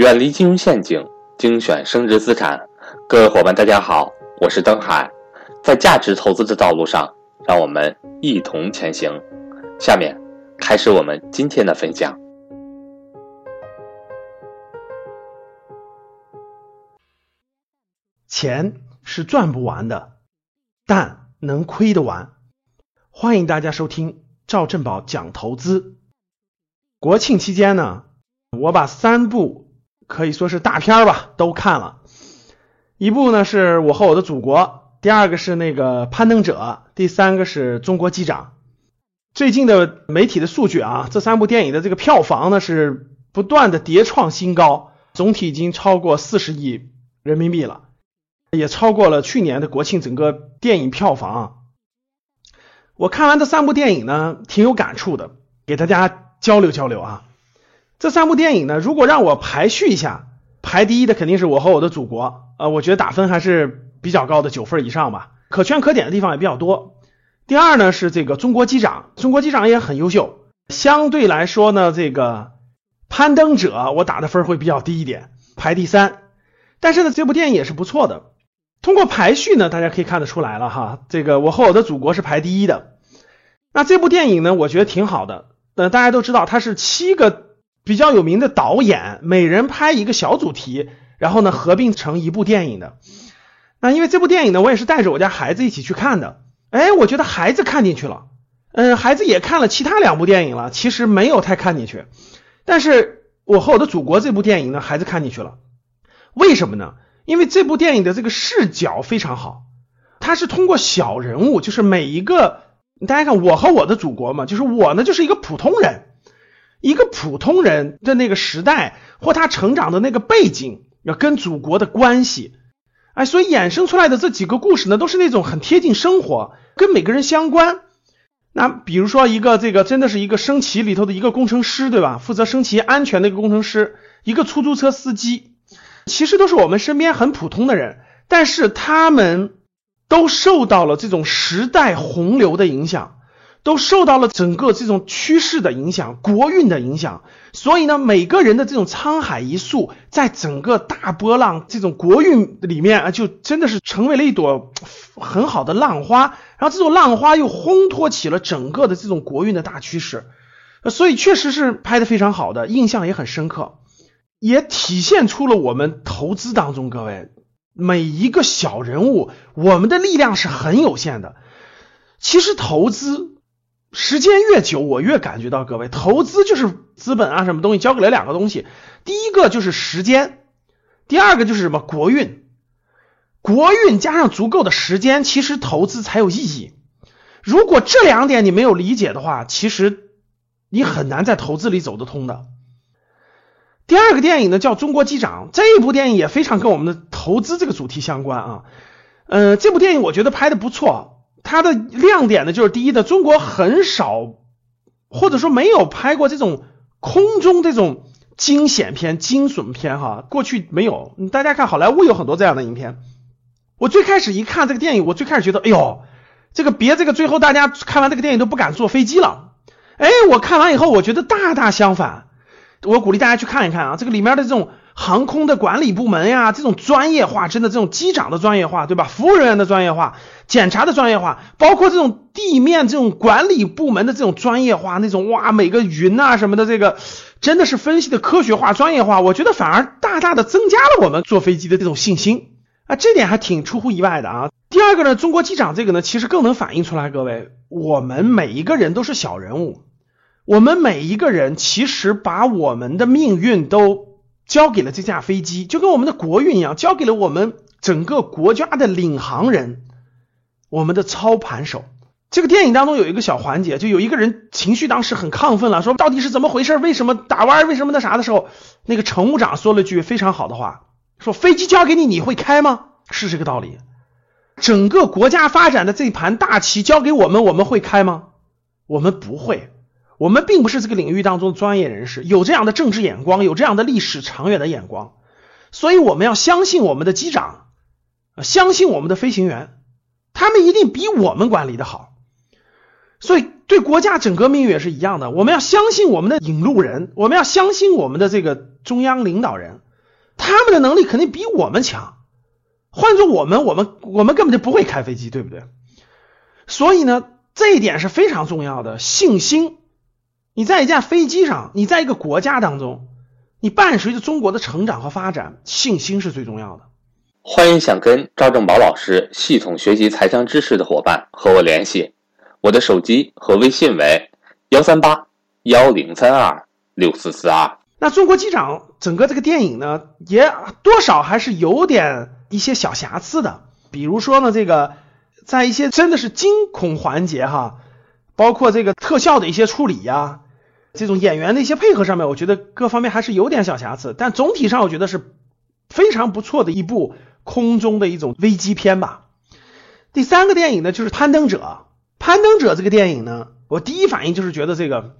远离金融陷阱，精选升值资产。各位伙伴，大家好，我是登海。在价值投资的道路上，让我们一同前行。下面开始我们今天的分享。钱是赚不完的，但能亏得完。欢迎大家收听赵正宝讲投资。国庆期间呢，我把三部。可以说是大片吧，都看了。一部呢是我和我的祖国，第二个是那个攀登者，第三个是中国机长。最近的媒体的数据啊，这三部电影的这个票房呢是不断的叠创新高，总体已经超过四十亿人民币了，也超过了去年的国庆整个电影票房。我看完这三部电影呢，挺有感触的，给大家交流交流啊。这三部电影呢，如果让我排序一下，排第一的肯定是我和我的祖国，呃，我觉得打分还是比较高的，九分以上吧，可圈可点的地方也比较多。第二呢是这个中国机长，中国机长也很优秀。相对来说呢，这个攀登者我打的分会比较低一点，排第三。但是呢，这部电影也是不错的。通过排序呢，大家可以看得出来了哈，这个我和我的祖国是排第一的。那这部电影呢，我觉得挺好的。呃，大家都知道它是七个。比较有名的导演，每人拍一个小主题，然后呢合并成一部电影的。那因为这部电影呢，我也是带着我家孩子一起去看的。哎，我觉得孩子看进去了，嗯，孩子也看了其他两部电影了，其实没有太看进去。但是我和我的祖国这部电影呢，孩子看进去了。为什么呢？因为这部电影的这个视角非常好，它是通过小人物，就是每一个大家看我和我的祖国嘛，就是我呢就是一个普通人。一个普通人的那个时代，或他成长的那个背景，要跟祖国的关系，哎，所以衍生出来的这几个故事呢，都是那种很贴近生活，跟每个人相关。那比如说一个这个真的是一个升旗里头的一个工程师，对吧？负责升旗安全的一个工程师，一个出租车司机，其实都是我们身边很普通的人，但是他们都受到了这种时代洪流的影响。都受到了整个这种趋势的影响，国运的影响，所以呢，每个人的这种沧海一粟，在整个大波浪这种国运里面啊，就真的是成为了一朵很好的浪花，然后这种浪花又烘托起了整个的这种国运的大趋势，所以确实是拍的非常好的，印象也很深刻，也体现出了我们投资当中各位每一个小人物，我们的力量是很有限的，其实投资。时间越久，我越感觉到各位投资就是资本啊，什么东西交给了两个东西，第一个就是时间，第二个就是什么国运，国运加上足够的时间，其实投资才有意义。如果这两点你没有理解的话，其实你很难在投资里走得通的。第二个电影呢叫《中国机长》，这一部电影也非常跟我们的投资这个主题相关啊。呃，这部电影我觉得拍的不错。它的亮点呢，就是第一的，中国很少或者说没有拍过这种空中这种惊险片、惊悚片哈，过去没有。大家看好莱坞有很多这样的影片。我最开始一看这个电影，我最开始觉得，哎呦，这个别这个最后大家看完这个电影都不敢坐飞机了。哎，我看完以后，我觉得大大相反。我鼓励大家去看一看啊，这个里面的这种。航空的管理部门呀，这种专业化，真的这种机长的专业化，对吧？服务人员的专业化，检查的专业化，包括这种地面这种管理部门的这种专业化，那种哇，每个云啊什么的，这个真的是分析的科学化、专业化，我觉得反而大大的增加了我们坐飞机的这种信心啊，这点还挺出乎意外的啊。第二个呢，中国机长这个呢，其实更能反映出来，各位，我们每一个人都是小人物，我们每一个人其实把我们的命运都。交给了这架飞机，就跟我们的国运一样，交给了我们整个国家的领航人，我们的操盘手。这个电影当中有一个小环节，就有一个人情绪当时很亢奋了，说到底是怎么回事？为什么打弯？为什么那啥的时候，那个乘务长说了句非常好的话，说飞机交给你，你会开吗？是这个道理。整个国家发展的这盘大棋交给我们，我们会开吗？我们不会。我们并不是这个领域当中的专业人士，有这样的政治眼光，有这样的历史长远的眼光，所以我们要相信我们的机长，相信我们的飞行员，他们一定比我们管理的好。所以对国家整个命运也是一样的，我们要相信我们的引路人，我们要相信我们的这个中央领导人，他们的能力肯定比我们强。换做我们，我们我们根本就不会开飞机，对不对？所以呢，这一点是非常重要的信心。你在一架飞机上，你在一个国家当中，你伴随着中国的成长和发展，信心是最重要的。欢迎想跟赵正宝老师系统学习财商知识的伙伴和我联系，我的手机和微信为幺三八幺零三二六四四二。那中国机长整个这个电影呢，也多少还是有点一些小瑕疵的，比如说呢，这个在一些真的是惊恐环节哈，包括这个特效的一些处理呀，这种演员的一些配合上面，我觉得各方面还是有点小瑕疵，但总体上我觉得是非常不错的一部。空中的一种危机片吧。第三个电影呢，就是《攀登者》。《攀登者》这个电影呢，我第一反应就是觉得这个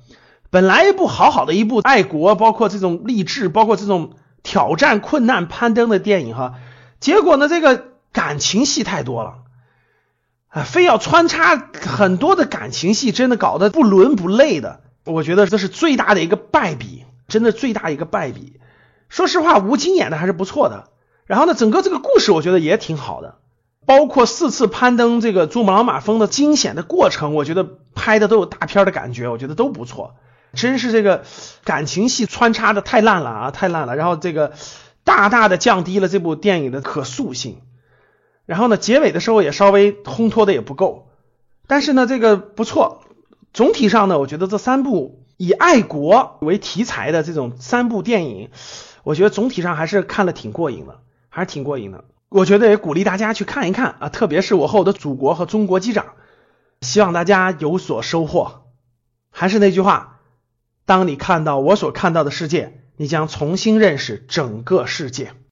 本来一部好好的一部爱国，包括这种励志，包括这种挑战困难攀登的电影哈，结果呢，这个感情戏太多了啊，非要穿插很多的感情戏，真的搞得不伦不类的。我觉得这是最大的一个败笔，真的最大一个败笔。说实话，吴京演的还是不错的。然后呢，整个这个故事我觉得也挺好的，包括四次攀登这个珠穆朗玛峰的惊险的过程，我觉得拍的都有大片的感觉，我觉得都不错。真是这个感情戏穿插的太烂了啊，太烂了。然后这个大大的降低了这部电影的可塑性。然后呢，结尾的时候也稍微烘托的也不够。但是呢，这个不错。总体上呢，我觉得这三部以爱国为题材的这种三部电影，我觉得总体上还是看了挺过瘾的。还是挺过瘾的，我觉得也鼓励大家去看一看啊，特别是我和我的祖国和中国机长，希望大家有所收获。还是那句话，当你看到我所看到的世界，你将重新认识整个世界。